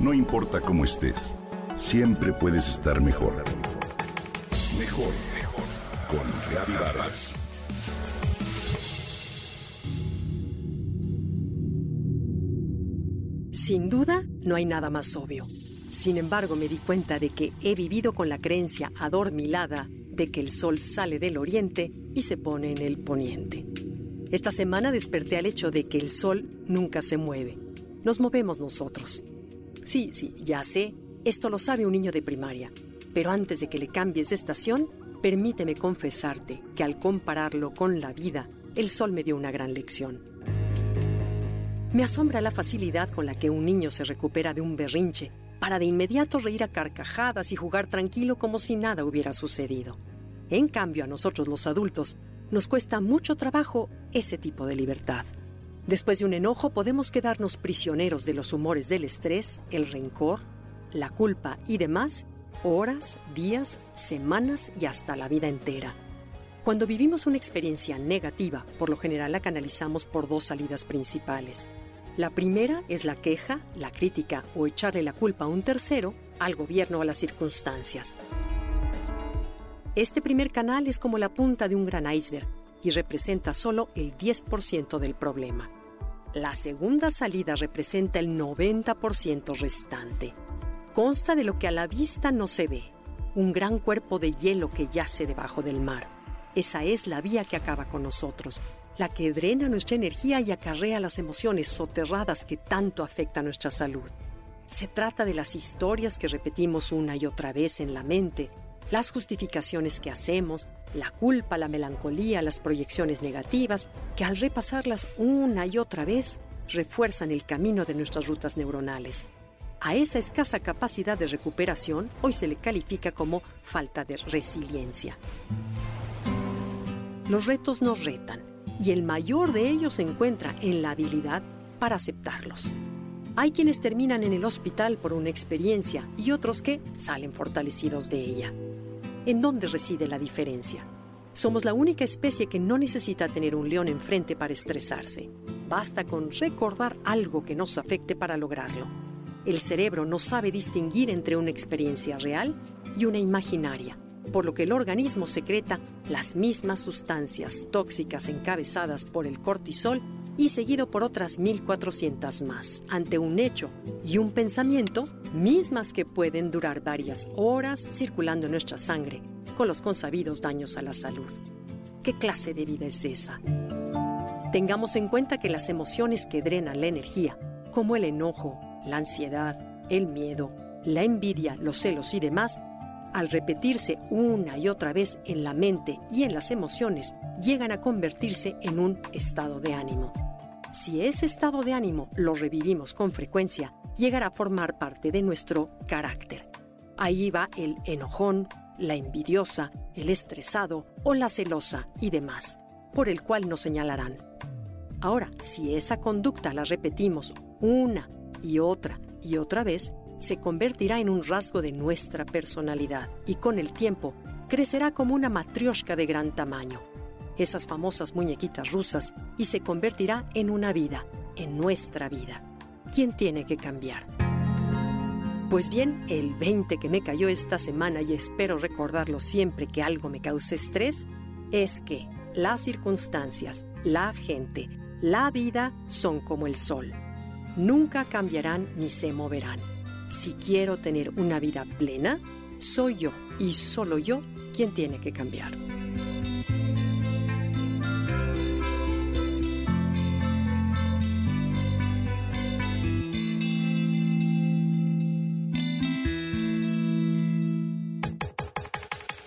No importa cómo estés, siempre puedes estar mejor. Mejor, mejor. Con Reavivadas. Sin duda, no hay nada más obvio. Sin embargo, me di cuenta de que he vivido con la creencia adormilada de que el sol sale del oriente y se pone en el poniente. Esta semana desperté al hecho de que el sol nunca se mueve. Nos movemos nosotros. Sí, sí, ya sé, esto lo sabe un niño de primaria. Pero antes de que le cambies de estación, permíteme confesarte que al compararlo con la vida, el sol me dio una gran lección. Me asombra la facilidad con la que un niño se recupera de un berrinche para de inmediato reír a carcajadas y jugar tranquilo como si nada hubiera sucedido. En cambio, a nosotros los adultos nos cuesta mucho trabajo ese tipo de libertad. Después de un enojo podemos quedarnos prisioneros de los humores del estrés, el rencor, la culpa y demás, horas, días, semanas y hasta la vida entera. Cuando vivimos una experiencia negativa, por lo general la canalizamos por dos salidas principales. La primera es la queja, la crítica o echarle la culpa a un tercero, al gobierno o a las circunstancias. Este primer canal es como la punta de un gran iceberg y representa solo el 10% del problema. La segunda salida representa el 90% restante. Consta de lo que a la vista no se ve, un gran cuerpo de hielo que yace debajo del mar. Esa es la vía que acaba con nosotros, la que drena nuestra energía y acarrea las emociones soterradas que tanto afectan nuestra salud. Se trata de las historias que repetimos una y otra vez en la mente, las justificaciones que hacemos, la culpa, la melancolía, las proyecciones negativas, que al repasarlas una y otra vez refuerzan el camino de nuestras rutas neuronales. A esa escasa capacidad de recuperación hoy se le califica como falta de resiliencia. Los retos nos retan y el mayor de ellos se encuentra en la habilidad para aceptarlos. Hay quienes terminan en el hospital por una experiencia y otros que salen fortalecidos de ella. ¿En dónde reside la diferencia? Somos la única especie que no necesita tener un león enfrente para estresarse. Basta con recordar algo que nos afecte para lograrlo. El cerebro no sabe distinguir entre una experiencia real y una imaginaria por lo que el organismo secreta las mismas sustancias tóxicas encabezadas por el cortisol y seguido por otras 1400 más, ante un hecho y un pensamiento, mismas que pueden durar varias horas circulando en nuestra sangre, con los consabidos daños a la salud. ¿Qué clase de vida es esa? Tengamos en cuenta que las emociones que drenan la energía, como el enojo, la ansiedad, el miedo, la envidia, los celos y demás, al repetirse una y otra vez en la mente y en las emociones, llegan a convertirse en un estado de ánimo. Si ese estado de ánimo lo revivimos con frecuencia, llegará a formar parte de nuestro carácter. Ahí va el enojón, la envidiosa, el estresado o la celosa y demás, por el cual nos señalarán. Ahora, si esa conducta la repetimos una y otra y otra vez, se convertirá en un rasgo de nuestra personalidad y con el tiempo crecerá como una matrioshka de gran tamaño, esas famosas muñequitas rusas, y se convertirá en una vida, en nuestra vida. ¿Quién tiene que cambiar? Pues bien, el 20 que me cayó esta semana y espero recordarlo siempre que algo me cause estrés, es que las circunstancias, la gente, la vida son como el sol. Nunca cambiarán ni se moverán si quiero tener una vida plena, soy yo y solo yo quien tiene que cambiar.